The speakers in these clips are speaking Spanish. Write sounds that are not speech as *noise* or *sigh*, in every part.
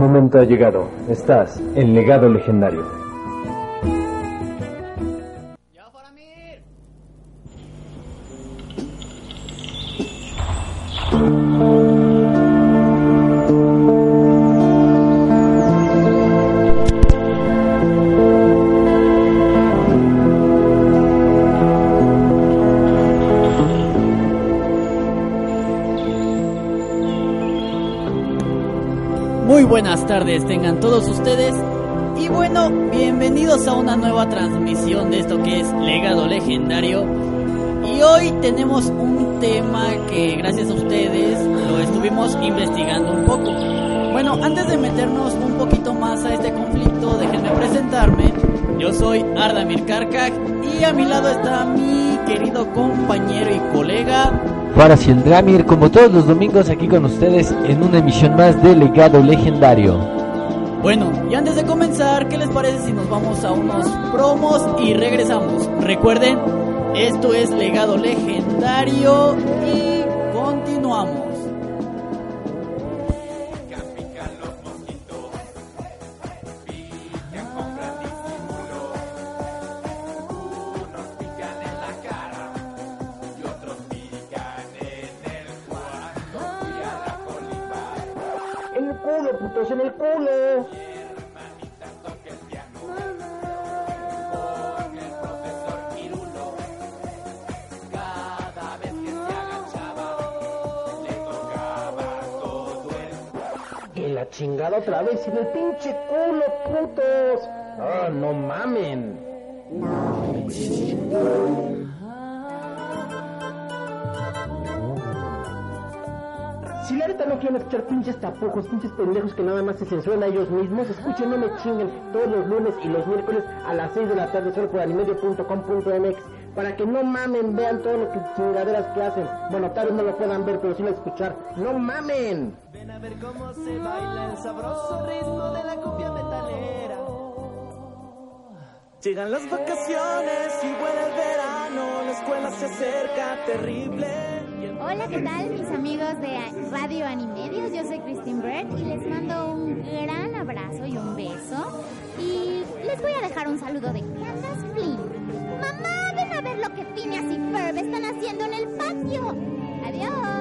momento ha llegado. Estás en Legado Legendario. Tardes tengan todos ustedes y bueno, bienvenidos a una nueva transmisión de esto que es Legado Legendario. Y hoy tenemos un tema que gracias a ustedes lo estuvimos investigando un poco. Bueno, antes de meternos un poquito más a este conflicto, déjenme presentarme. Yo soy Ardamir Karkak y a mi lado está mi querido compañero y colega El Dramir, como todos los domingos aquí con ustedes en una emisión más de Legado Legendario. Bueno, y antes de comenzar, ¿qué les parece si nos vamos a unos promos y regresamos? Recuerden, esto es Legado Legendario y vez en el pinche culo, putos. Ah, no mamen. Si la neta no quieren escuchar pinches tapujos, pinches pendejos que nada más se censuran a ellos mismos, escuchen, no me chinguen todos los lunes y los miércoles a las 6 de la tarde solo por animedio.com.mx para que no mamen, vean todo lo que chingaderas que hacen. Bueno, tal vez no lo puedan ver, pero sí lo escuchar. ¡No mamen! Ven a ver cómo se baila el sabroso ritmo de la cumbia metalera. Llegan las vacaciones y vuela el verano, la escuela se acerca terrible. Hola, ¿qué tal mis amigos de Radio Animedios? Yo soy Christine Bird y les mando un gran abrazo y un beso. Les voy a dejar un saludo de Candace Flynn. Mamá, ven a ver lo que Phineas y Ferb están haciendo en el patio. Adiós.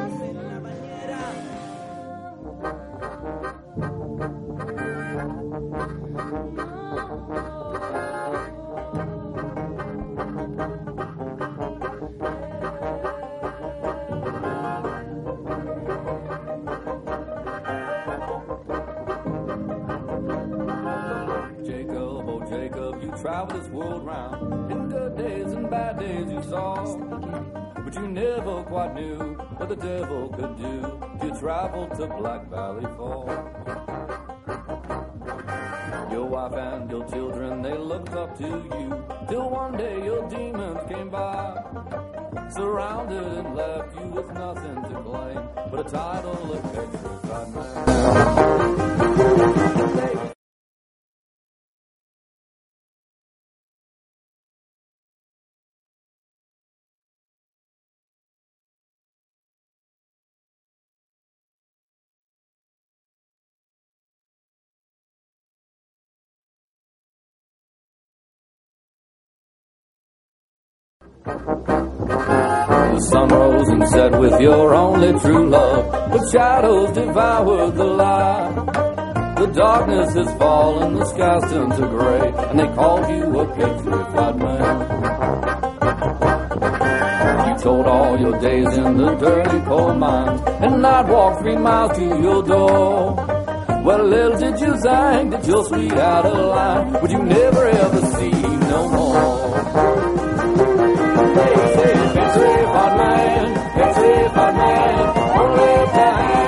Traveled this world round. In good days and bad days you saw. But you never quite knew what the devil could do. You traveled to Black Valley Fall. Your wife and your children, they looked up to you. Till one day your demons came by. Surrounded and left you with nothing to claim but a title of petrified The sun rose and set with your only true love, but shadows devoured the light. The darkness has fallen, the skies turned to gray, and they called you a petrified man. You told all your days in the dirty coal mines, and I'd walk three miles to your door. Well, little did you think that you're sweet out of line, would you never ever see no more? It's Riverman, it's Riverman, only the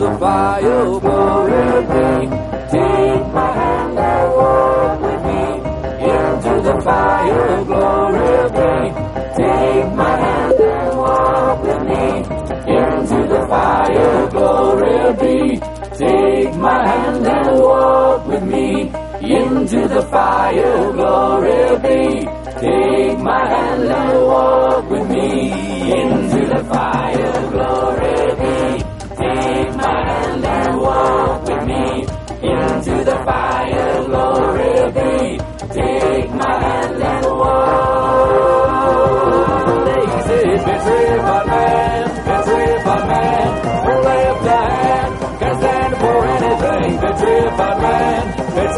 the fire buried me. Take my hand and walk with me into the fire glory me. Take my hand and walk with me into the fire glory be. Take my hand and walk with me into the fire glory be. Take my hand and walk with me into the fire.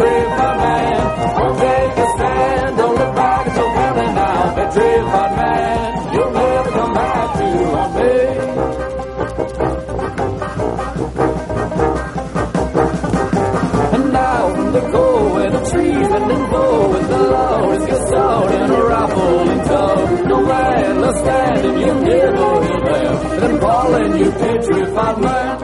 driven man. We'll take a stand Don't look the baggage of heaven now. A driven man, you'll never come back to me. And now the go where the trees and the bow and the law is your sword and a rifle and tow. No man will stand and you never will there. Then calling you petrified man.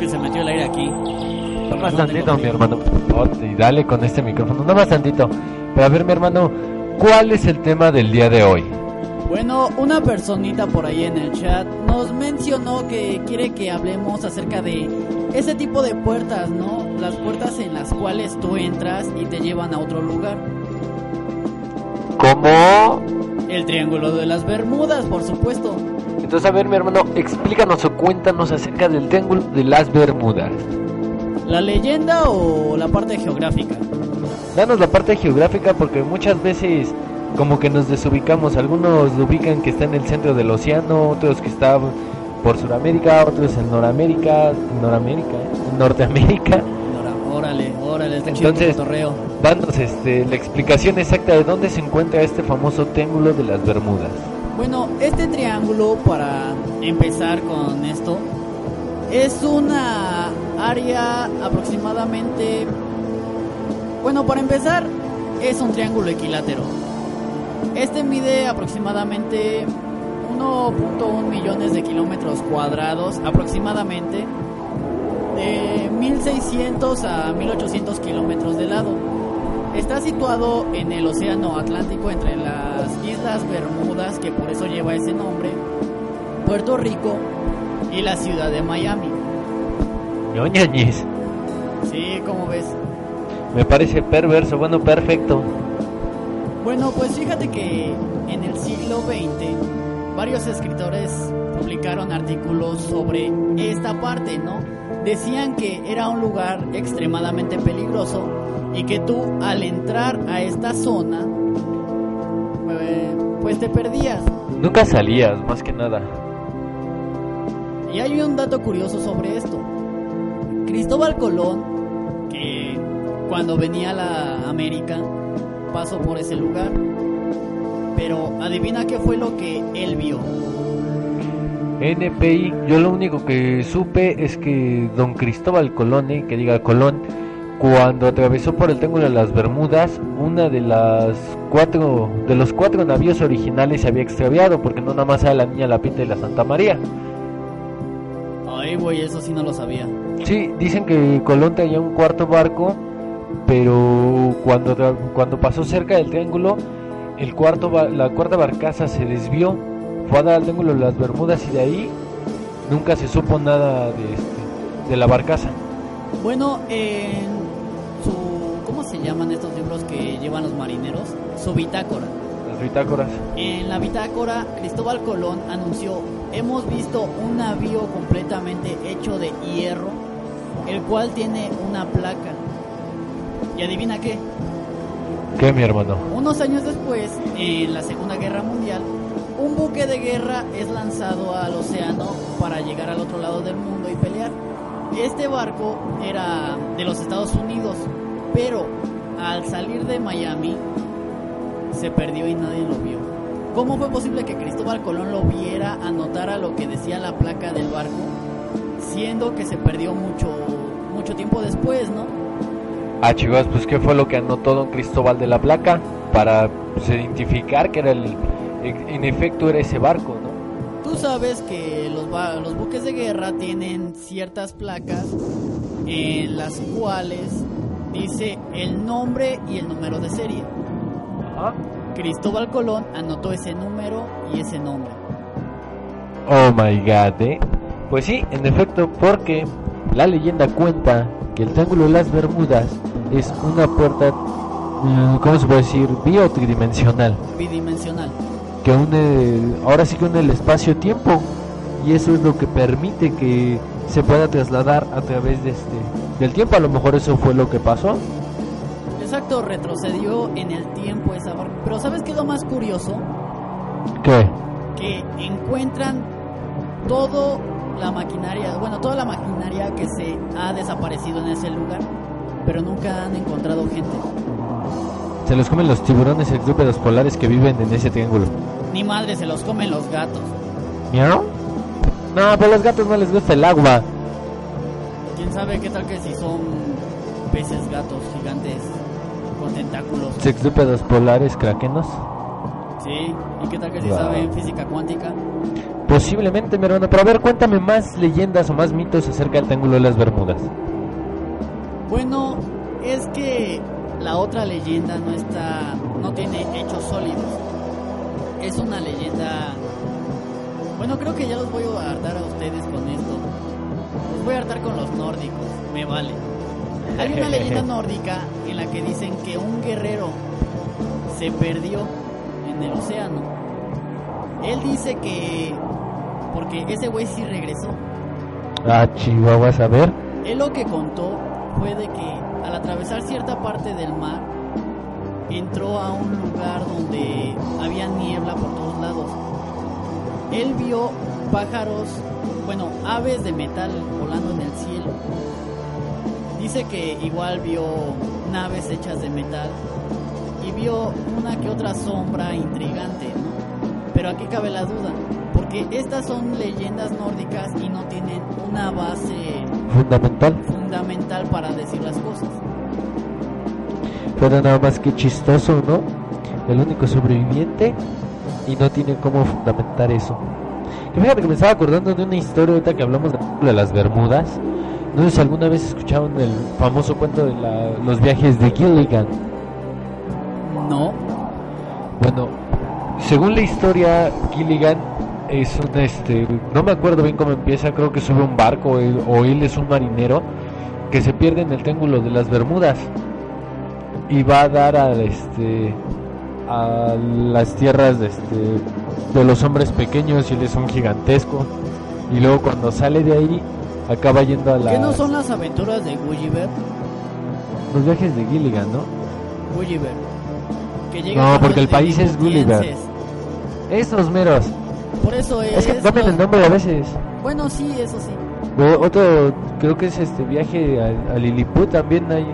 Que se metió el aire aquí. Nada más No tantito, mi hermano. Oh, y dale con este micrófono. Nada más tantito. Pero a ver, mi hermano, ¿cuál es el tema del día de hoy? Bueno, una personita por ahí en el chat nos mencionó que quiere que hablemos acerca de ese tipo de puertas, ¿no? Las puertas en las cuales tú entras y te llevan a otro lugar. ¿Cómo? El Triángulo de las Bermudas, por supuesto. Entonces, a ver, mi hermano, explícanos o cuéntanos acerca del Triángulo de las Bermudas. ¿La leyenda o la parte geográfica? Danos la parte geográfica porque muchas veces como que nos desubicamos. Algunos ubican que está en el centro del océano, otros que está por Sudamérica, otros en Noramérica, Noramérica. Norteamérica. Órale, órale, está chido Entonces, cotorreo. danos este, la explicación exacta de dónde se encuentra este famoso Triángulo de las Bermudas. Bueno, este triángulo, para empezar con esto, es una área aproximadamente... Bueno, para empezar, es un triángulo equilátero. Este mide aproximadamente 1.1 millones de kilómetros cuadrados, aproximadamente, de 1600 a 1800 kilómetros de lado. Está situado en el Océano Atlántico entre las Islas Bermudas, que por eso lleva ese nombre, Puerto Rico y la ciudad de Miami. Ñoñañez, Sí, como ves. me parece perverso, bueno, perfecto. Bueno, pues fíjate que en el siglo XX varios escritores publicaron artículos sobre esta parte, ¿no? Decían que era un lugar extremadamente peligroso y que tú al entrar a esta zona, eh, pues te perdías. Nunca salías, más que nada. Y hay un dato curioso sobre esto. Cristóbal Colón, que cuando venía a la América, pasó por ese lugar. Pero adivina qué fue lo que él vio. NPI, yo lo único que supe es que don Cristóbal Colón, eh, que diga Colón, cuando atravesó por el Triángulo de las Bermudas, una de las cuatro, de los cuatro navíos originales se había extraviado, porque no nada más era la Niña La Pinta y la Santa María. Ay, güey, eso sí no lo sabía. Sí, dicen que Colón tenía un cuarto barco, pero cuando, cuando pasó cerca del triángulo, el cuarto la cuarta barcaza se desvió, fue a dar al triángulo de las Bermudas y de ahí nunca se supo nada de, este, de la barcaza. Bueno, en. ¿Cómo se llaman estos libros que llevan los marineros? Su bitácora. Las bitácoras. En la bitácora, Cristóbal Colón anunció, hemos visto un navío completamente hecho de hierro, el cual tiene una placa. Y adivina qué, ¿Qué, mi hermano? unos años después, en la Segunda Guerra Mundial, un buque de guerra es lanzado al océano para llegar al otro lado del mundo y pelear. Este barco era de los Estados Unidos, pero al salir de Miami se perdió y nadie lo vio. ¿Cómo fue posible que Cristóbal Colón lo viera, anotara lo que decía la placa del barco, siendo que se perdió mucho, mucho tiempo después, ¿no? Ah, chicos, pues ¿qué fue lo que anotó don Cristóbal de la Placa? Para pues, identificar que era el, en efecto era ese barco, ¿no? Tú sabes que los, buques de guerra tienen ciertas placas en las cuales dice el nombre y el número de serie. Ajá. Cristóbal Colón anotó ese número y ese nombre. Oh my god, ¿eh? Pues sí, en efecto, porque la leyenda cuenta que el Triángulo de las Bermudas es una puerta, mm, ¿cómo se puede decir? Biotridimensional. Bidimensional. que une, ahora sí que une el espacio-tiempo y eso es lo que permite que se pueda trasladar a través de este del tiempo. A lo mejor eso fue lo que pasó. Exacto, retrocedió en el tiempo esa barca. Pero ¿sabes qué es lo más curioso? ¿Qué? Que encuentran todo la maquinaria, bueno, toda la maquinaria que se ha desaparecido en ese lugar, pero nunca han encontrado gente. Se los comen los tiburones exúpedos polares que viven en ese triángulo. Ni madre se los comen los gatos. ¿Miau? No, pero a los gatos no les gusta el agua. ¿Quién sabe qué tal que si son peces gatos gigantes con tentáculos? Sexúpedos polares craquenos. Sí, ¿y qué tal que si Wow. saben física cuántica? Posiblemente, mi hermano. Pero a ver, cuéntame más leyendas o más mitos acerca del Triángulo de las Bermudas. Bueno, es que la otra leyenda no está, no tiene hechos sólidos. Es una leyenda. Bueno, creo que ya los voy a hartar a ustedes con esto. Los voy a hartar con los nórdicos, me vale. Hay una leyenda *laughs* nórdica en la que dicen que un guerrero se perdió en el océano. Él dice que porque ese güey sí regresó. Ah, chihuahuas, a ver. Él lo que contó fue de que al atravesar cierta parte del mar entró a un lugar donde había niebla por todos lados. Él vio pájaros, bueno, aves de metal volando en el cielo. Dice que igual vio naves hechas de metal y vio una que otra sombra intrigante, ¿no? Pero aquí cabe la duda, porque estas son leyendas nórdicas y no tienen una base Fundamental. fundamental para decir las cosas. Pero nada más que chistoso, ¿no? El único sobreviviente y no tiene cómo fundamentar eso. Que fíjate que me estaba acordando de una historia ahorita que hablamos de, de las Bermudas. No sé si alguna vez escucharon el famoso cuento de la- los viajes de Gilligan. No, Bueno, según la historia, Gilligan es un este, no me acuerdo bien cómo empieza, creo que sube un barco él- o él es un marinero que se pierde en el triángulo de las Bermudas y va a dar a este a las tierras de este de los hombres pequeños y él es un gigantesco y luego cuando sale de ahí acaba yendo a ¿qué no son las aventuras de Gulliver? los viajes de Gilligan, ¿no? Gulliver. Que llega No, porque el país es Gulliver. Esos meros. Por eso es. Es que cambian los- el nombre a veces. Bueno, sí, eso sí. O- otro, creo que es este viaje a, a Lilliput también hay.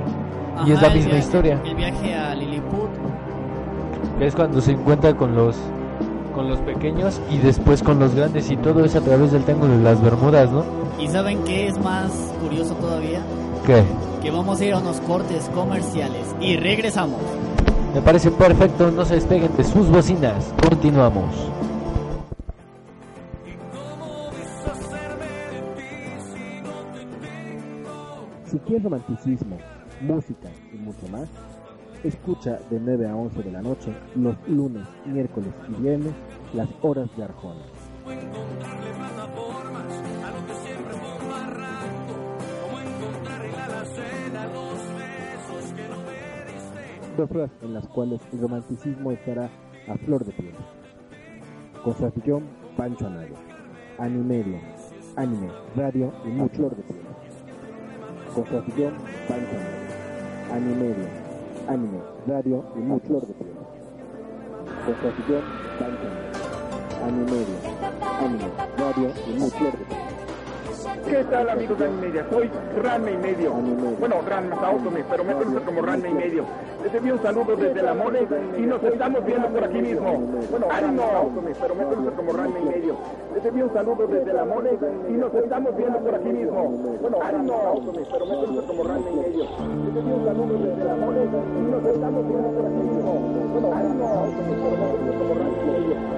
y es la misma viaje- historia. El viaje a Lilliput. Es cuando se encuentra con los con los pequeños y después con los grandes y todo es a través del triángulo de las Bermudas, ¿no? ¿Y saben qué es más curioso todavía? ¿Qué? Que vamos a ir a unos cortes comerciales y regresamos. Me parece perfecto, no se despeguen de sus bocinas. Continuamos. Si quieres romanticismo, música y mucho más, escucha de 9 a 11 de la noche los lunes, miércoles y viernes las horas de Arjona. Dos horas en las cuales el romanticismo estará a flor de piel. Con su Pancho Anaya. Animedia, anime, radio y mucho flor de piel. Con su Pancho Anaya. Animedia, anime, radio y mucho flor de piel. Anime, radio y mucho ¿Qué tal amigos de Animedia? Soy Ranma y medio. Bueno, Ranma Saotome, pero me conocen como Ranma y medio. Les envío un saludo desde la mole y nos estamos viendo por aquí mismo. Bueno, ánimo, pero me conocen como Ranma y medio. Les envío un saludo desde la mole y nos estamos viendo por aquí mismo. Bueno, ánimo, pero me conocen como Ranma y medio. Les envío un saludo desde la mole y nos estamos viendo por aquí mismo. Bueno, ánimo, pero me conocen como Ranma y medio.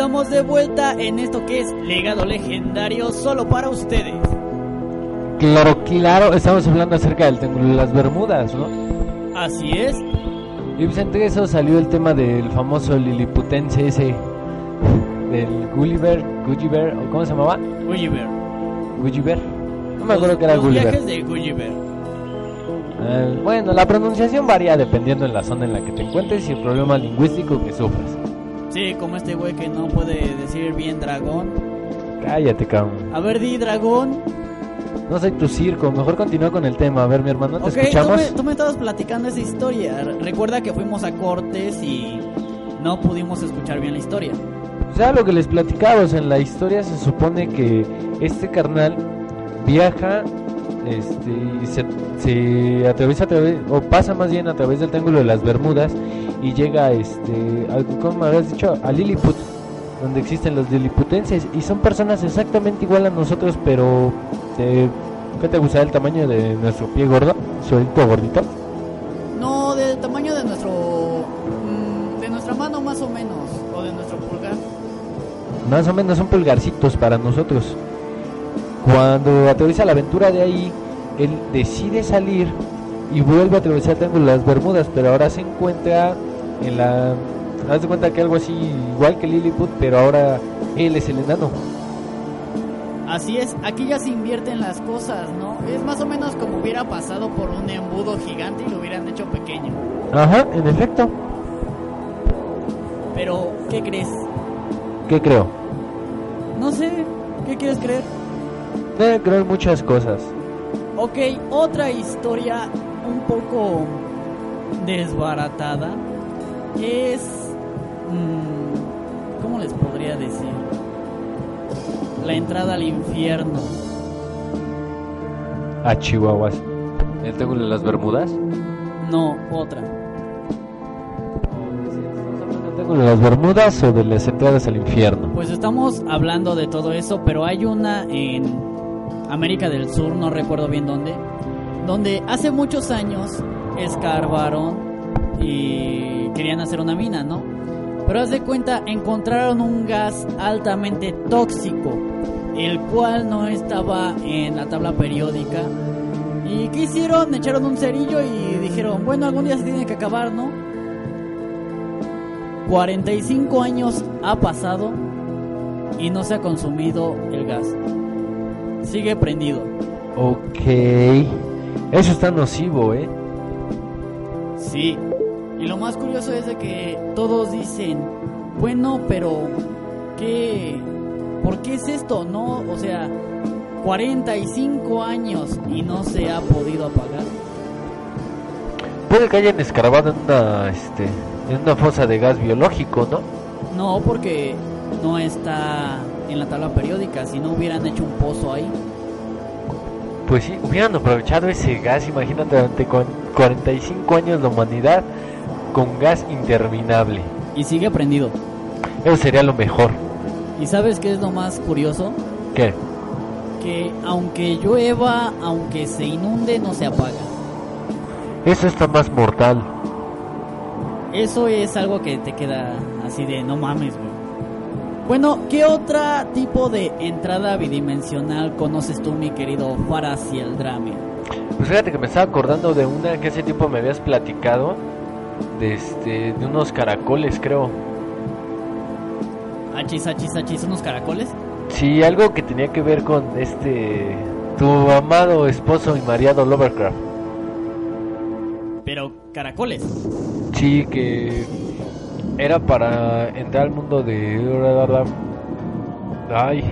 Estamos de vuelta en esto que es legado legendario solo para ustedes. Claro, claro, estamos hablando acerca del Triángulo de las Bermudas, ¿no? Así es. Y pues entre eso salió el tema del famoso liliputense ese, del Gulliver, Gulliver, ¿o ¿cómo se llamaba? Gulliver. Gulliver. No me acuerdo Los- que era los Gulliver. viajes de Gulliver. Eh, bueno, la pronunciación varía dependiendo en la zona en la que te encuentres y el problema lingüístico que sufras. Sí, como este güey que no puede decir bien dragón. Cállate, cabrón. A ver, di dragón. No soy tu circo, mejor continúa con el tema. A ver, mi hermano, ¿te Ok, tú escuchamos? me, tú me estabas platicando esa historia. Re- Recuerda que fuimos a Cortes y no pudimos escuchar bien la historia. O sea, lo que les platicamos en la historia se supone que este carnal viaja este, y se, se atraviesa a través, o pasa más bien a través del Triángulo de las Bermudas y llega, este, a, ¿cómo me habías dicho? A Lilliput, donde existen los liliputenses y son personas exactamente igual a nosotros, pero de, ¿qué te gusta el tamaño de nuestro pie gordo? Suelto gordito. No, del tamaño de nuestro. mm, de nuestra mano más o menos. O de nuestro pulgar. Más o menos son pulgarcitos para nosotros. Cuando atraviesa la aventura de ahí, él decide salir y vuelve a atravesar el Triángulo de las Bermudas, pero ahora se encuentra en la... Haz de cuenta que algo así igual que Lilliput, pero ahora él es el enano. Así es, aquí ya se invierten las cosas, ¿no? Es más o menos como hubiera pasado por un embudo gigante y lo hubieran hecho pequeño. Ajá, en efecto. Pero, ¿qué crees? ¿Qué creo? No sé, ¿qué quieres creer? Creo en muchas cosas. Ok, otra historia un poco desbaratada es... mm, ¿Cómo les podría decir? La entrada al infierno. A Chihuahuas. ¿El Triángulo de las Bermudas? No, otra. ¿El Triángulo de las Bermudas o de las entradas al infierno? Pues estamos hablando de todo eso, pero hay una en América del Sur, no recuerdo bien dónde, donde hace muchos años escarbaron y querían hacer una mina, ¿no? Pero haz de cuenta, encontraron un gas altamente tóxico, el cual no estaba en la tabla periódica. ¿Y qué hicieron? Echaron un cerillo y dijeron, bueno, algún día se tiene que acabar, ¿no? 45 años ha pasado y no se ha consumido el gas. Sigue prendido. Ok. Eso está nocivo, ¿eh? Sí. Y lo más curioso es de que todos dicen, bueno, pero ¿qué? ¿Por qué es esto? No, o sea, 45 años y no se ha podido apagar. Puede que hayan escarbado en una, este, en una fosa de gas biológico, ¿no? No, porque no está en la tabla periódica, si no hubieran hecho un pozo ahí. Pues sí, hubieran aprovechado ese gas, imagínate, durante cu- 45 años la humanidad con gas interminable. Y sigue prendido. Eso sería lo mejor. ¿Y sabes qué es lo más curioso? ¿Qué? Que aunque llueva, aunque se inunde, no se apaga. Eso está más mortal. Eso es algo que te queda así de no mames, güey. Bueno, ¿qué otro tipo de entrada bidimensional conoces tú, mi querido Farasiel Drame? Pues fíjate que me estaba acordando de una que hace tiempo me habías platicado, de este, de unos caracoles, creo. Achis, achis, achis, unos caracoles. Sí, algo que tenía que ver con este, tu amado esposo y mariado Lovecraft. Pero caracoles. Sí, que era para entrar al mundo de... Ay,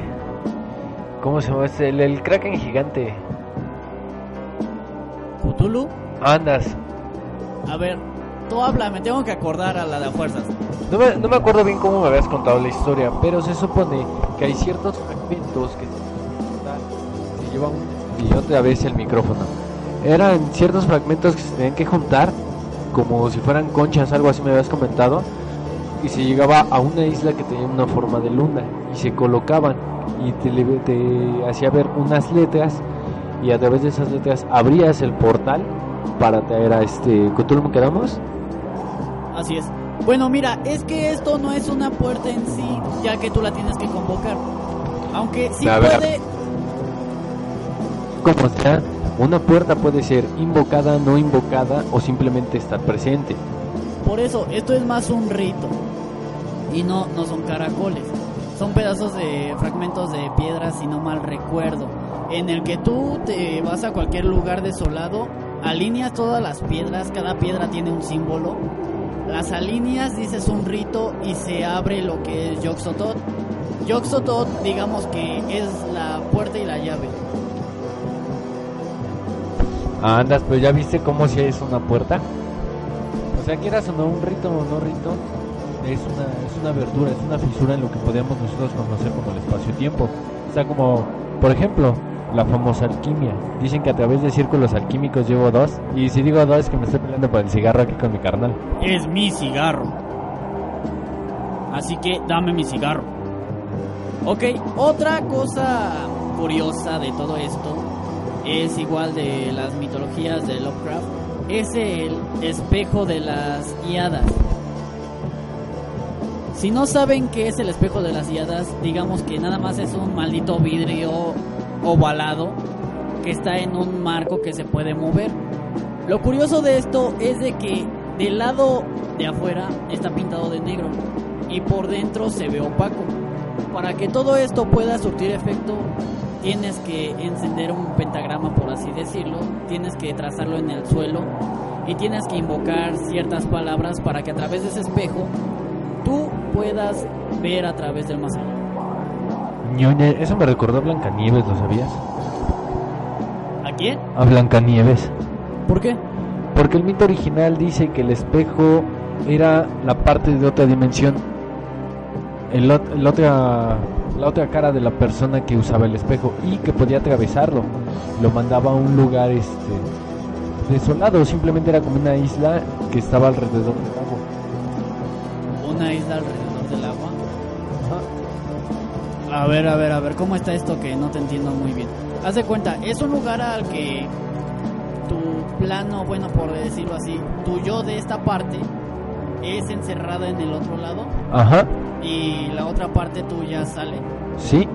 ¿cómo se llama este? El, Kraken gigante. ¿Cthulhu? Andas. A ver, tú habla, me tengo que acordar a la de fuerzas. No me, no me acuerdo bien cómo me habías contado la historia, pero se supone que hay ciertos fragmentos que se, se llevan y otra vez el micrófono. Eran ciertos fragmentos que se tenían que juntar como si fueran conchas, algo así me habías comentado, y se llegaba a una isla que tenía una forma de luna y se colocaban y te, te hacía ver unas letras y a través de esas letras abrías el portal para traer a este Cthulhu ¿me quedamos? Así es. Bueno, mira, es que esto no es una puerta en sí, ya que tú la tienes que convocar. Aunque sí A ver. puede... como sea, una puerta puede ser invocada, no invocada o simplemente estar presente. Por eso, esto es más un rito. Y no, no son caracoles. Son pedazos de fragmentos de piedra, si no mal recuerdo. En el que tú te vas a cualquier lugar desolado, alineas todas las piedras, cada piedra tiene un símbolo. Las alineas, dices un rito y se abre lo que es Yoxotot. Yoxotot, digamos que es la puerta y la llave. Andas, pero ya viste cómo si es una puerta. O sea, quieras o no, un rito o no rito, es una, es una abertura, es una fisura en lo que podemos nosotros conocer como el espacio-tiempo. O sea, como, por ejemplo, la famosa alquimia. Dicen que a través de círculos alquímicos llevo dos, y si digo dos es que me estoy peleando por el cigarro aquí con mi carnal. Es mi cigarro. Así que dame mi cigarro. Ok, otra cosa curiosa de todo esto es igual de las mitologías de Lovecraft. Es el espejo de las hiadas. Si no saben qué es el espejo de las hiadas, digamos que nada más es un maldito vidrio ovalado que está en un marco que se puede mover. Lo curioso de esto es de que del lado de afuera está pintado de negro y por dentro se ve opaco. Para que todo esto pueda surtir efecto, tienes que encender un pentagrama, por así decirlo, tienes que trazarlo en el suelo y tienes que invocar ciertas palabras para que a través de ese espejo tú puedas ver a través del más allá. Ñoñe, eso me recordó a Blancanieves, ¿lo sabías? ¿A quién? A Blancanieves. ¿Por qué? Porque el mito original dice que el espejo era la parte de otra dimensión. El otra, la otra cara de la persona que usaba el espejo y que podía atravesarlo. Lo mandaba a un lugar este desolado, simplemente era como una isla que estaba alrededor del agua. Una isla alrededor del agua. A ver, a ver, a ver, ¿cómo está esto que no te entiendo muy bien? Haz de cuenta, es un lugar al que tu plano, bueno, por decirlo así, tu yo de esta parte es encerrada en el otro lado Ajá, y la otra parte tuya sale. sí.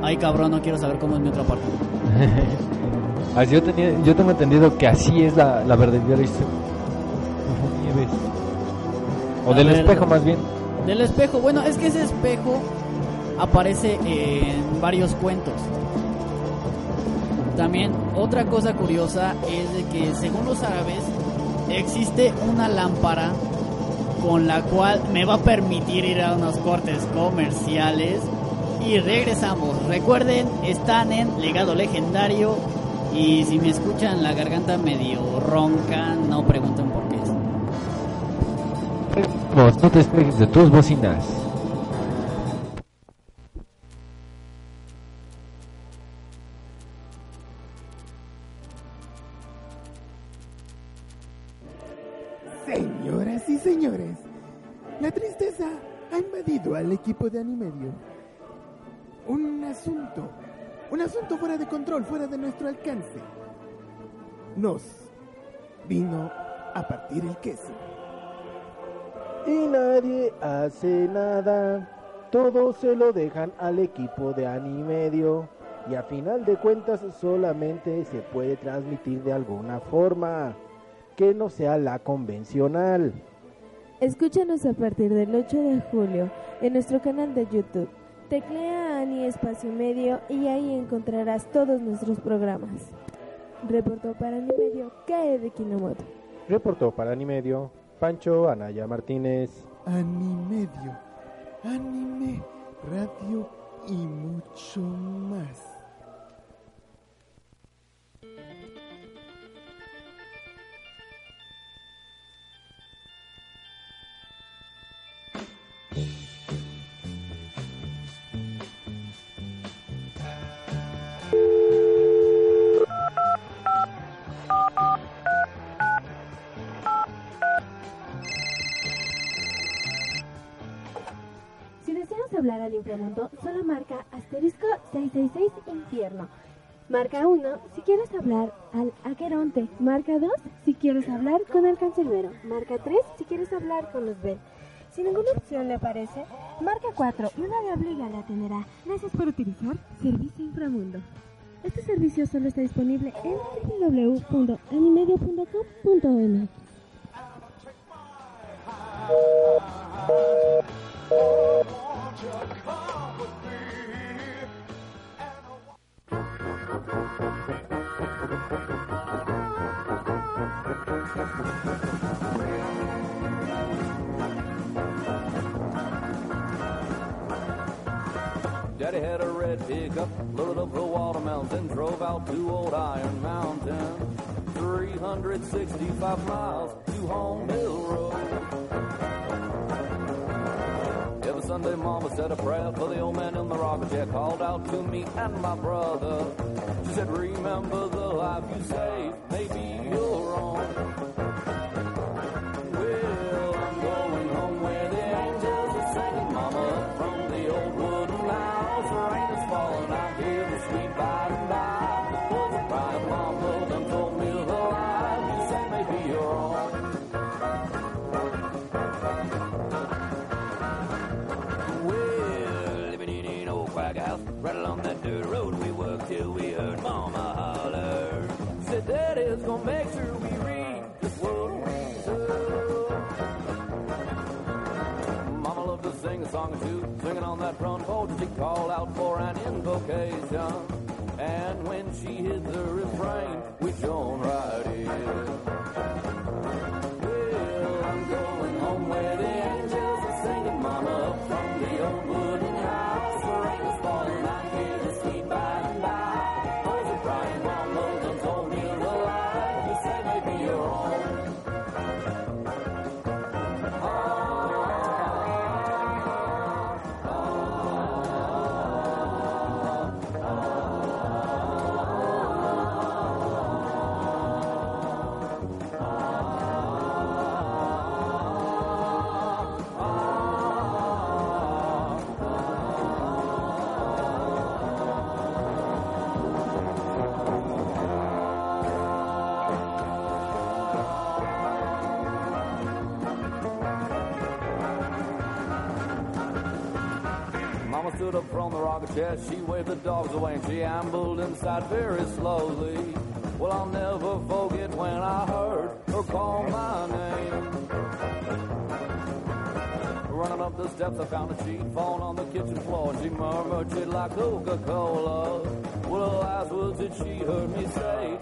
Ay, cabrón, no quiero saber cómo es mi otra parte. *laughs* Así yo, tenía, yo tengo entendido que así es la, la verdadera historia. Nieves. O del ver. espejo más bien. Del espejo, bueno, es que ese espejo aparece en varios cuentos. También otra cosa curiosa es de que según los árabes, existe una lámpara con la cual me va a permitir ir a unos cortes comerciales y regresamos. Recuerden, están en Legado Legendario y si me escuchan la garganta medio ronca, no pregunten por Vamos, no te despegues de tus bocinas. Señoras y señores, la tristeza ha invadido al equipo de Animedio. Un asunto, un asunto fuera de control, fuera de nuestro alcance. Nos vino a partir el queso. Y nadie hace nada. Todo se lo dejan al equipo de Animedio. Y a final de cuentas solamente se puede transmitir de alguna forma que no sea la convencional. Escúchanos a partir del 8 de julio en nuestro canal de YouTube. Teclea Ani Espacio Medio y ahí encontrarás todos nuestros programas. Reportó para Animedio, Kae de Kinomoto. Reportó para Animedio Pancho Anaya Martínez. Animedio, anime, radio y mucho más. Deseas hablar al inframundo, solo marca asterisco 666 infierno. Marca 1 si quieres hablar al Aqueronte. Marca 2 si quieres hablar con el cancerbero. Marca 3 si quieres hablar con los Bell. Si ninguna opción le aparece, marca 4 y una de obliga la atenderá. Gracias por utilizar Servicio Inframundo. Este servicio solo está disponible en www.animedio.com.mx. Daddy had a red pickup, loaded up with watermelons, and drove out to Old Iron Mountain. 365 miles to Home Mill Road. Sunday, Mama said a prayer for the old man in the rocket chair. Called out to me and my brother. She said, Remember the life you saved, maybe sing a song or two, singing on that porch. She called out for an invocation. And when she hit the refrain, we joined right in. Well, I'm going home where the angels are singing, Mama, from the old from the rocket chair, she waved the dogs away and she ambled inside very slowly. Well, I'll never forget when I heard her call my name. Running up the steps, I found a sheet falling on the kitchen floor. She murmured shit like Coca-Cola. Well, last words that she heard me say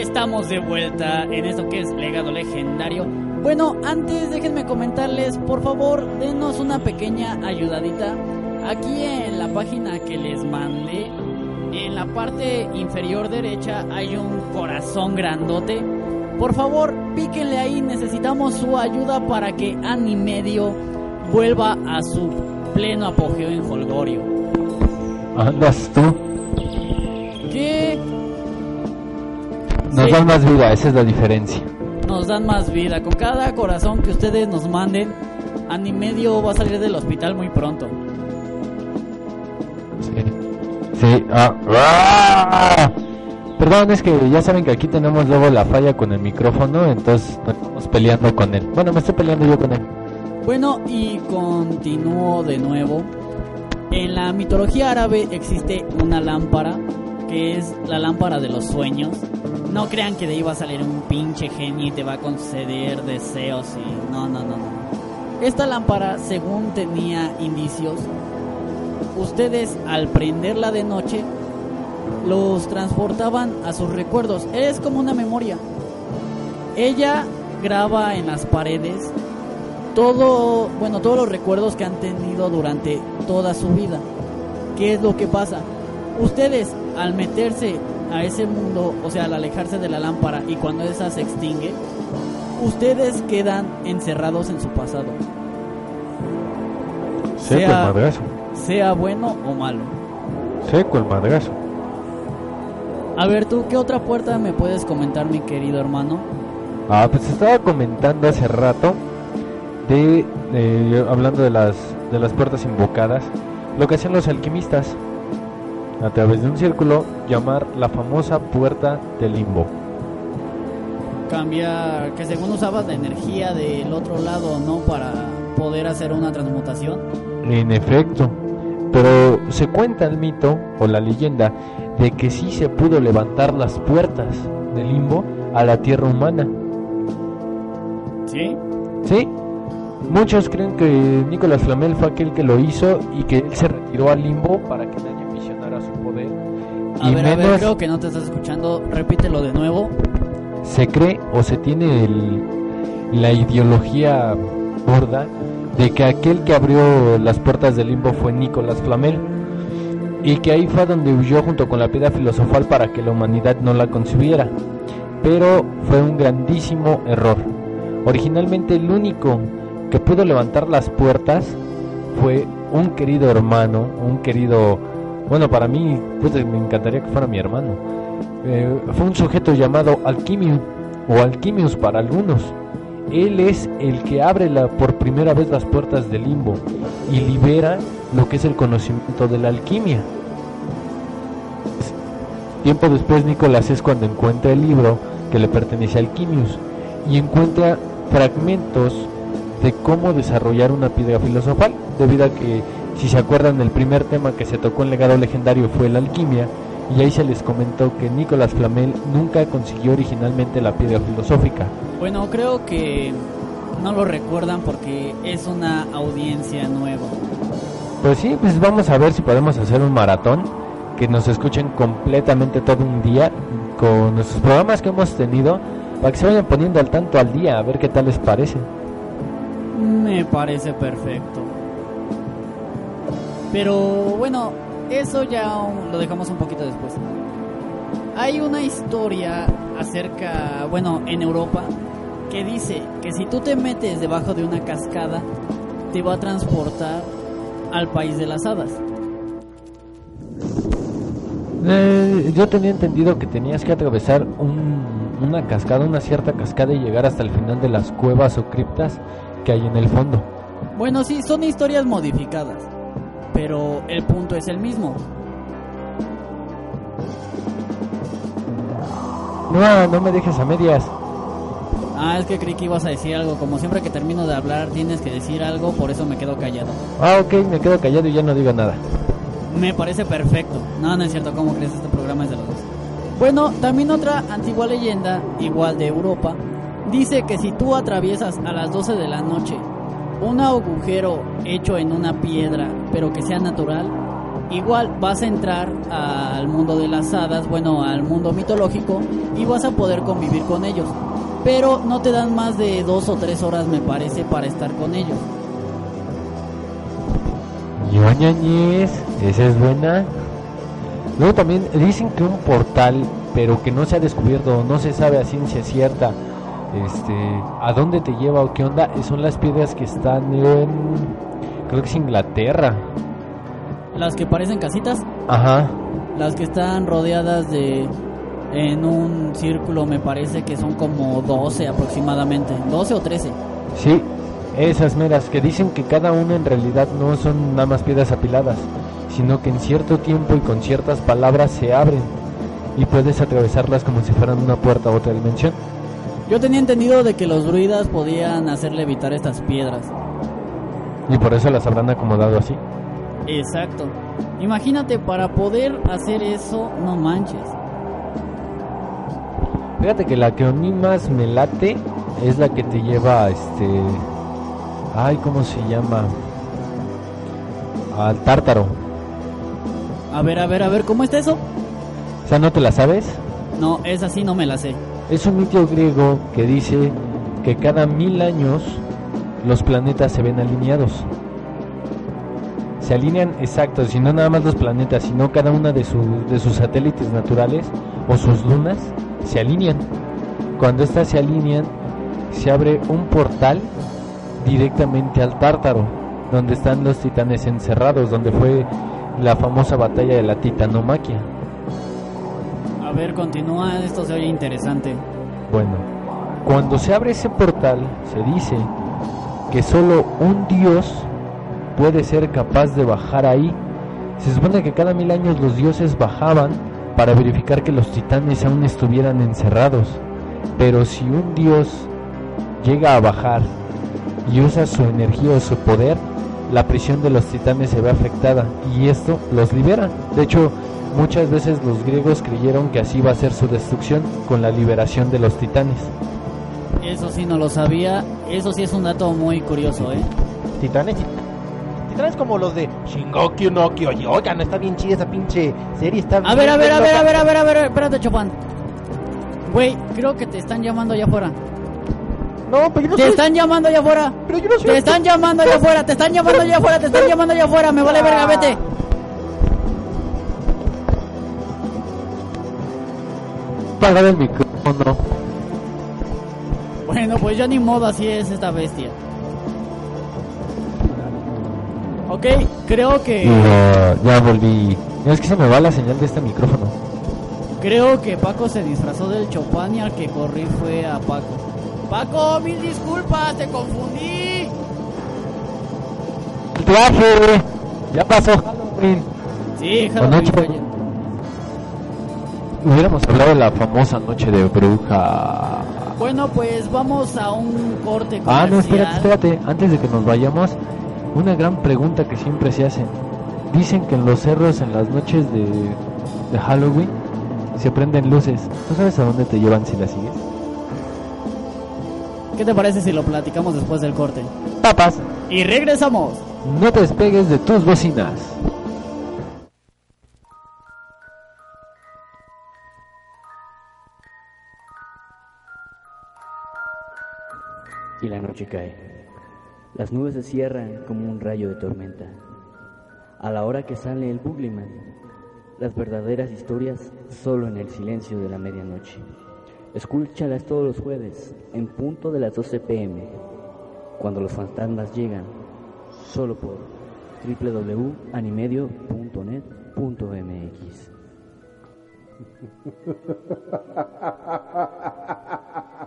Estamos de vuelta en esto que es legado legendario. Bueno, antes déjenme comentarles, por favor, denos una pequeña ayudadita. Aquí en la página que les mandé, en la parte inferior derecha hay un corazón grandote. Por favor, píquenle ahí, necesitamos su ayuda para que Animedio vuelva a su pleno apogeo en Holgorio. Andas tú. Nos Sí. dan más vida, esa es la diferencia. nos dan más vida. Con cada corazón que ustedes nos manden, Animedio va a salir del hospital muy pronto. Sí, ah, ¡ah! Perdón, es que ya saben que aquí tenemos luego la falla con el micrófono, entonces nos estamos peleando con él. Bueno, me estoy peleando yo con él. Bueno, y continúo de nuevo. En la mitología árabe existe una lámpara que es la lámpara de los sueños. No crean que de ahí va a salir un pinche genio y te va a conceder deseos y no, no, no, no. Esta lámpara, según tenía indicios, ustedes al prenderla de noche los transportaban a sus recuerdos. Es como una memoria. Ella graba en las paredes todo, bueno, todos los recuerdos que han tenido durante toda su vida. ¿Qué es lo que pasa? Ustedes al meterse a ese mundo, o sea, al alejarse de la lámpara y cuando esa se extingue, ustedes quedan encerrados en su pasado. Seco el madrazo. sea bueno o malo. Seco el madrazo. A ver, tú, ¿qué otra puerta me puedes comentar, mi querido hermano? Ah, pues estaba comentando hace rato de, de- hablando de las de las puertas invocadas, lo que hacían los alquimistas a través de un círculo llamar la famosa puerta del limbo. Cambiar, que según usabas la energía del otro lado, ¿no? Para poder hacer una transmutación. En efecto, pero se cuenta el mito o la leyenda de que sí se pudo levantar las puertas del limbo a la tierra humana. ¿Sí? Sí, muchos creen que Nicolás Flamel fue aquel que lo hizo y que él se retiró al limbo para que nadie. A y ver, a ver, menos creo que no te estás escuchando. Repítelo de nuevo. se cree o se tiene el- la ideología gorda de que aquel que abrió las puertas del limbo fue Nicolás Flamel y que ahí fue donde huyó junto con la piedra filosofal para que la humanidad no la concibiera. Pero fue un grandísimo error. Originalmente el único que pudo levantar las puertas fue un querido hermano, un querido, bueno para mí pues me encantaría que fuera mi hermano. Eh, fue un sujeto llamado Alquimium o Alquimius para algunos. Él es el que abre la, por primera vez las puertas del limbo y libera lo que es el conocimiento de la alquimia. Tiempo después Nicolás es cuando encuentra el libro que le pertenece a Alquimius y encuentra fragmentos de cómo desarrollar una piedra filosofal, debido a que si se acuerdan el primer tema que se tocó en legado legendario fue la alquimia y ahí se les comentó que Nicolás Flamel nunca consiguió originalmente la piedra filosófica. Bueno, creo que no lo recuerdan porque es una audiencia nueva. Pues sí, pues vamos a ver si podemos hacer un maratón, que nos escuchen completamente todo un día con nuestros programas que hemos tenido, para que se vayan poniendo al tanto al día, a ver qué tal les parece. Me parece perfecto. Pero bueno, eso ya lo dejamos un poquito después. Hay una historia acerca, bueno, en Europa, que dice que si tú te metes debajo de una cascada, te va a transportar al país de las hadas. Eh, yo tenía entendido que tenías que atravesar un- una cascada, una cierta cascada y llegar hasta el final de las cuevas o criptas que hay en el fondo. Bueno, sí, son historias modificadas, pero el punto es el mismo. No, no me dejes a medias. Ah, es que creí que ibas a decir algo. Como siempre que termino de hablar tienes que decir algo, por eso me quedo callado. Ah, ok, me quedo callado y ya no digo nada. Me parece perfecto. No, no es cierto, ¿cómo crees? Este programa es de los dos. Bueno, también otra antigua leyenda, igual de Europa, dice que si tú atraviesas a las 12 de la noche un agujero hecho en una piedra, pero que sea natural, igual vas a entrar al mundo de las hadas, bueno, al mundo mitológico y vas a poder convivir con ellos. Pero no te dan más de dos o tres horas, me parece, para estar con ellos. Ñoñañez, esa es buena. Luego también dicen que un portal, pero que no se ha descubierto, no se sabe a ciencia cierta, este, a dónde te lleva o qué onda, son las piedras que están en, creo que es Inglaterra. Las que parecen casitas, Ajá. las que están rodeadas de en un círculo, me parece que son como 12 aproximadamente, 12 o 13. Sí, esas meras que dicen que cada una en realidad no son nada más piedras apiladas, sino que en cierto tiempo y con ciertas palabras se abren y puedes atravesarlas como si fueran una puerta a otra dimensión. Yo tenía entendido de que los druidas podían hacerle evitar estas piedras. Y por eso las habrán acomodado así. Exacto. Imagínate, para poder hacer eso, no manches. Fíjate que la que a mí más me late es la que te lleva a este. Ay, ¿cómo se llama? Al tártaro. A ver, a ver, a ver, ¿cómo está eso? O sea, ¿no te la sabes? No, esa sí no me la sé. Es un mito griego que dice que cada mil años los planetas se ven alineados. Se alinean exactos, y no nada más los planetas, sino cada una de, de sus satélites naturales o sus lunas se alinean. Cuando estas se alinean, se abre un portal directamente al Tártaro, donde están los titanes encerrados, donde fue la famosa batalla de la titanomaquia. A ver, continúa, esto se oye interesante. Bueno, cuando se abre ese portal, se dice que solo un dios puede ser capaz de bajar ahí. Se supone que cada mil años los dioses bajaban para verificar que los titanes aún estuvieran encerrados. Pero si un dios llega a bajar y usa su energía o su poder, la prisión de los titanes se ve afectada y esto los libera. De hecho, muchas veces los griegos creyeron que así iba a ser su destrucción con la liberación de los titanes. Eso sí no lo sabía. Eso sí es un dato muy curioso, ¿eh? Titanes. Titanes como los de Shingeki no Kyojin. Oigan, está bien chida esa pinche serie. Está A ver, a ver, a ver, a ver, a ver, a ver, espérate, Chopin. Güey, creo que te están llamando allá afuera. No, pero yo no Te soy- están llamando allá afuera. Pero yo no soy- Te están llamando allá afuera, te están llamando allá afuera, te están llamando allá afuera. Me vale verga, vete. Pagar el micrófono. Bueno, pues ya ni modo, así es esta bestia. Ok, creo que Ya, ya volví. Es que se me va la señal de este micrófono. creo que Paco se disfrazó del Chopin y al que corrí fue a Paco. Paco, mil disculpas, te confundí. El traje. Ya pasó Halloween. Sí, Halloween. Hubiéramos hablado de la famosa noche de bruja. Bueno, pues vamos a un corte Ah, no, espérate, comercial. espérate. Antes de que nos vayamos, una gran pregunta que siempre se hacen. Dicen que en los cerros, en las noches de, de Halloween, se prenden luces. ¿Tú sabes a dónde te llevan si las sigues? ¿Qué te parece si lo platicamos después del corte? Papas, Y regresamos. no te despegues de tus bocinas. Y la noche cae. Las nubes se cierran como un rayo de tormenta. A la hora que sale el Bugleman, las verdaderas historias solo en el silencio de la medianoche. Escúchalas todos los jueves, en punto de las 12 pm, cuando los fantasmas llegan, solo por www.animedio.net.mx. *laughs*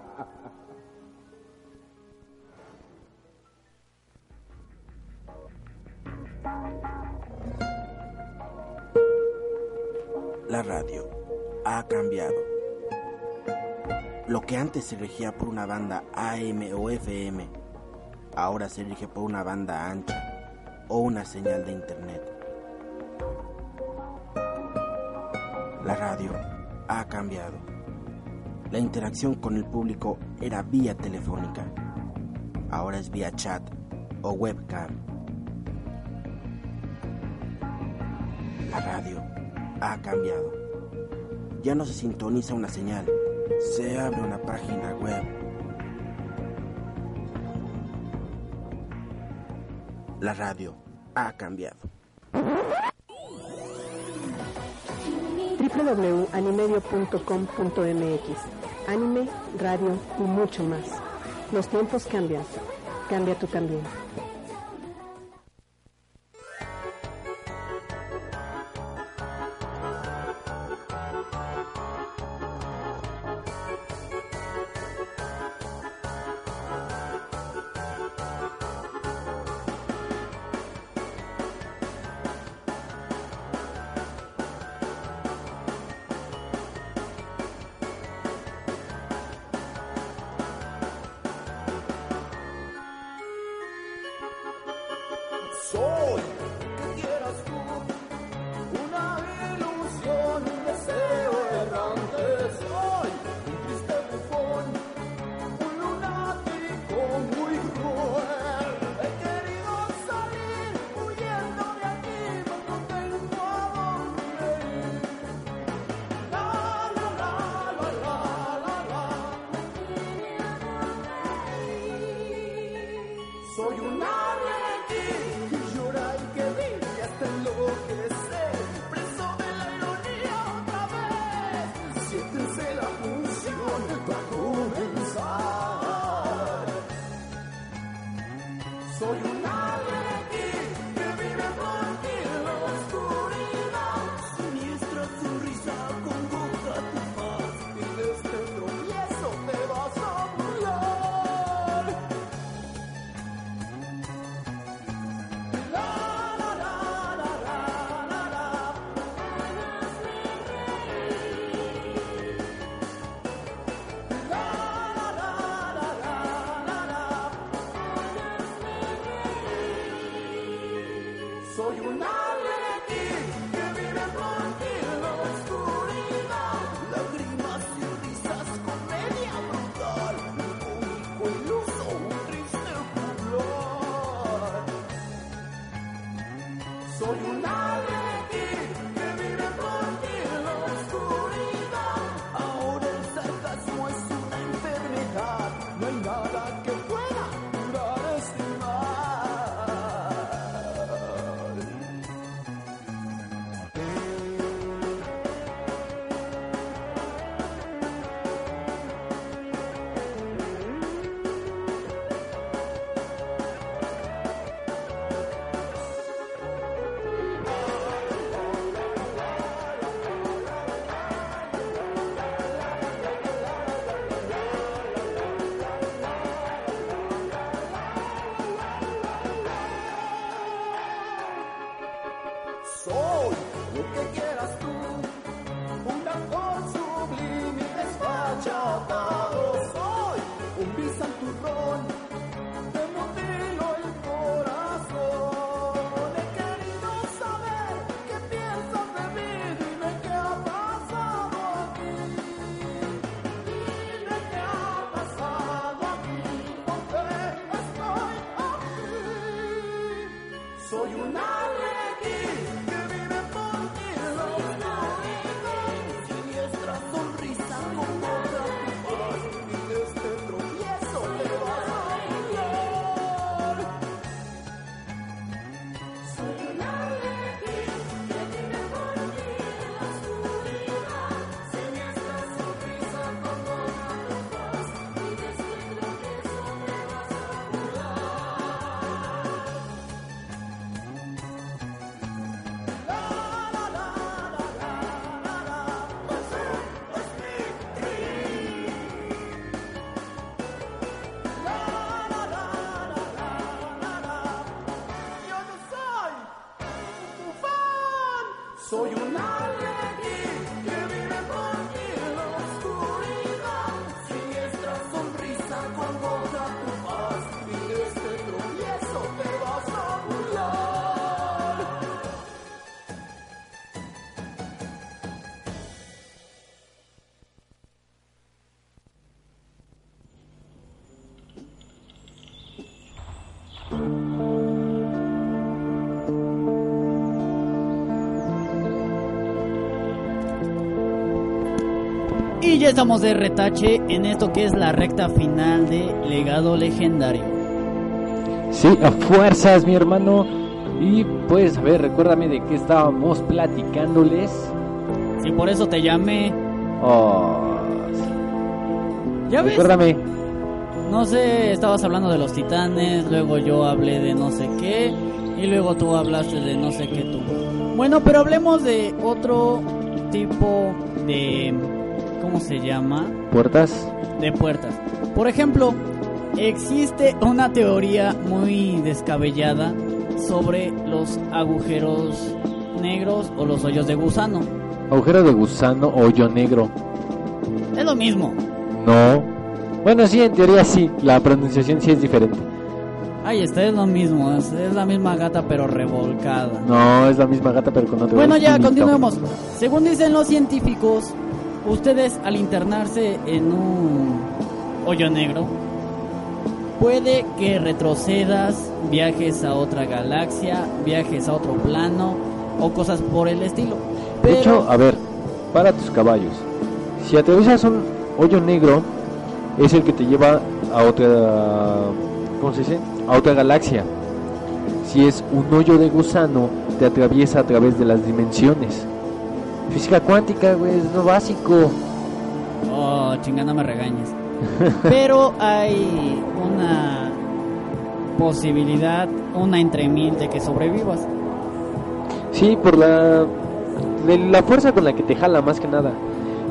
la radio ha cambiado. Lo que antes se regía por una banda AM o FM, ahora se rige por una banda ancha o una señal de internet. La radio ha cambiado. La interacción con el público era vía telefónica, ahora es vía chat o webcam. La radio ha cambiado. Ya no se sintoniza una señal, se abre una página web. La radio ha cambiado. www.animedio.com.mx Anime, radio y mucho más. Los tiempos cambian. Cambia tú también. Estamos de retache en esto que es la recta final de Legado Legendario. Sí, a fuerzas, mi hermano. Y pues, a ver, recuérdame de qué estábamos platicándoles. Sí, por eso te llamé. Oh, ¿Ya ves? recuérdame. No sé, estabas hablando de los titanes, luego yo hablé de no sé qué, y luego tú hablaste de no sé qué tú. Bueno, pero hablemos de otro tipo de... ¿Cómo se llama? ¿Puertas? De puertas. Por ejemplo, existe una teoría muy descabellada sobre los agujeros negros o los hoyos de gusano. Agujero de gusano, hoyo negro. Es lo mismo. No. Bueno, sí, en teoría sí. La pronunciación sí es diferente. Ahí está, es lo mismo. Es, es la misma gata pero revolcada. No, es la misma gata, pero con otro Bueno, ya continuemos. Según dicen los científicos, ustedes al internarse en un hoyo negro, puede que retrocedas, viajes a otra galaxia, viajes a otro plano o cosas por el estilo. De Pero hecho, a ver, para tus caballos. Si atraviesas un hoyo negro, es el que te lleva a otra. ¿Cómo se dice? A otra galaxia. Si es un hoyo de gusano, te atraviesa a través de las dimensiones. Física cuántica, güey, es lo básico. Oh, chingada me regañes. *laughs* Pero hay una posibilidad, una entre mil de que sobrevivas. Sí, por la, de la fuerza con la que te jala más que nada.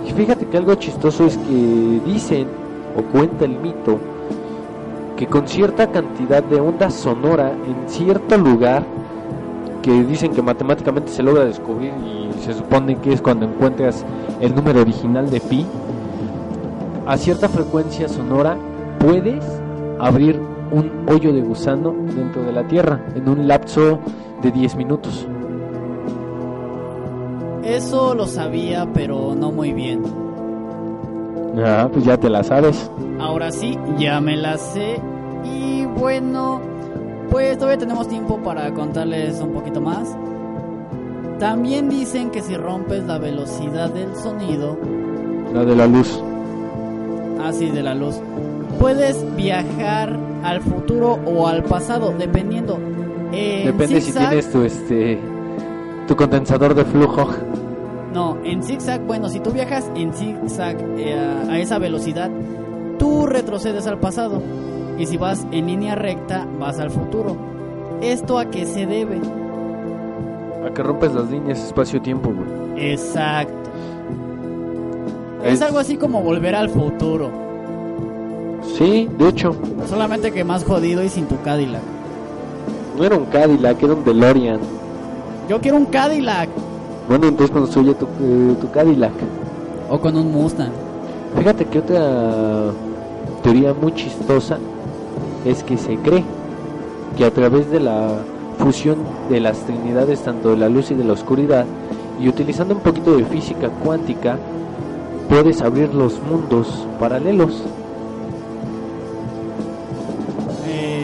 Y fíjate que algo chistoso es que dicen, o cuenta el mito, que con cierta cantidad de onda sonora en cierto lugar, que dicen que matemáticamente se logra descubrir y se supone que es cuando encuentras el número original de pi, a cierta frecuencia sonora puedes abrir un hoyo de gusano dentro de la Tierra en un lapso de 10 minutos. Eso lo sabía, pero no muy bien. Ah, pues ya te la sabes. Ahora sí, ya me la sé. Y bueno, pues todavía tenemos tiempo para contarles un poquito más. También dicen que si rompes la velocidad del sonido, La de la luz. así de la luz, puedes viajar al futuro o al pasado, dependiendo. En Depende si tienes tu este tu condensador de flujo. No, en zigzag, bueno, si tú viajas en zigzag eh, a esa velocidad, tú retrocedes al pasado. Y si vas en línea recta, vas al futuro. ¿Esto a qué se debe? A que rompes las líneas espacio-tiempo, güey. Exacto. Es Es- algo así como volver al futuro. Sí, de hecho, Solamente que más jodido y sin tu Cadillac. no era un Cadillac, era un DeLorean. Yo quiero un Cadillac. Bueno, entonces construye tu, eh, tu Cadillac. O con un Mustang. Fíjate que otra teoría muy chistosa es que se cree que a través de la fusión de las trinidades tanto de la luz y de la oscuridad y utilizando un poquito de física cuántica puedes abrir los mundos paralelos. Eh.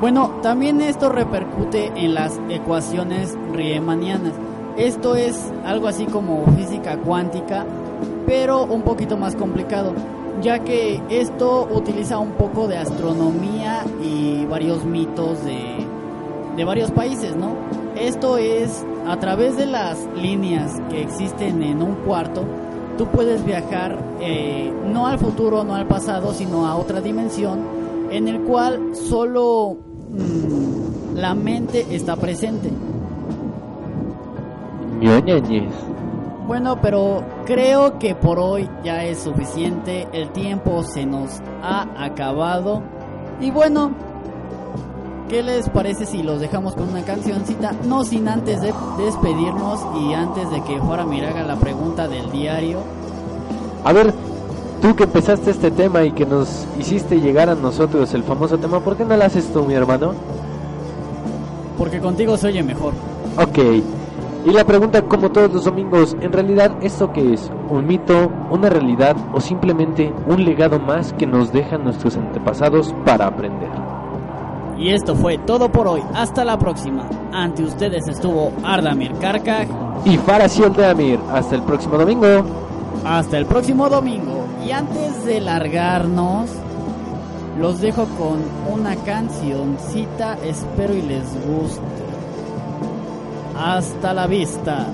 Bueno, también esto repercute en las ecuaciones riemannianas. Esto es algo así como física cuántica, pero un poquito más complicado, ya que esto utiliza un poco de astronomía y varios mitos de, de varios países, ¿no? Esto es a través de las líneas que existen en un cuarto, tú puedes viajar eh, no al futuro, no al pasado, sino a otra dimensión en el cual solo mm, la mente está presente. Ñoñañez. Bueno, pero creo que por hoy ya es suficiente. El tiempo se nos ha acabado. Y bueno, ¿qué les parece si los dejamos con una cancioncita? No sin antes de despedirnos y antes de que fuera Miraga la pregunta del diario. A ver, tú que empezaste este tema y que nos hiciste llegar a nosotros el famoso tema, ¿por qué no lo haces tú, mi hermano? Porque contigo se oye mejor. Ok. Y la pregunta, como todos los domingos, ¿en realidad esto qué es? ¿Un mito, una realidad o simplemente un legado más que nos dejan nuestros antepasados para aprender? Y esto fue todo por hoy. Hasta la próxima. Ante ustedes estuvo Ardamir Karkaj y Farasiel Damir. Hasta el próximo domingo. Hasta el próximo domingo. Y antes de largarnos, los dejo con una cancioncita. Espero y les guste. Hasta la vista.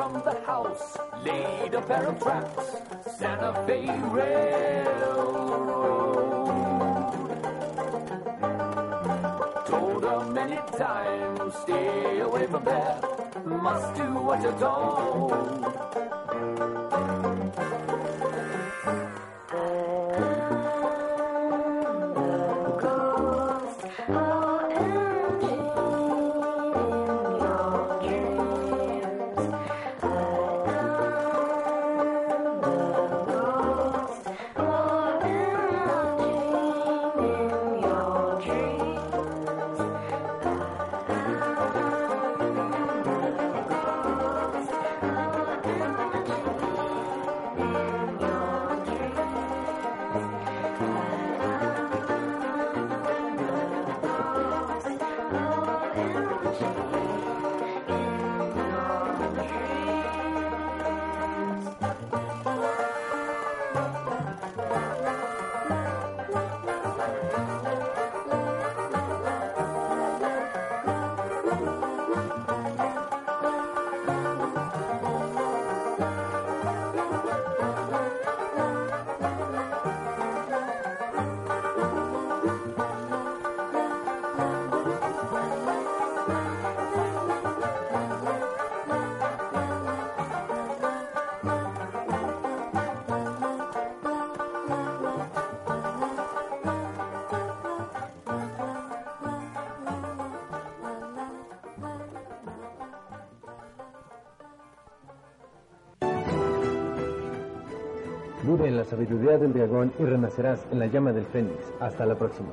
from the house, laid a pair of traps, Santa Fe Railroad. Told her many times, stay away from there, must do what you're told. Sabiduría del dragón y renacerás en la llama del fénix. Hasta la próxima.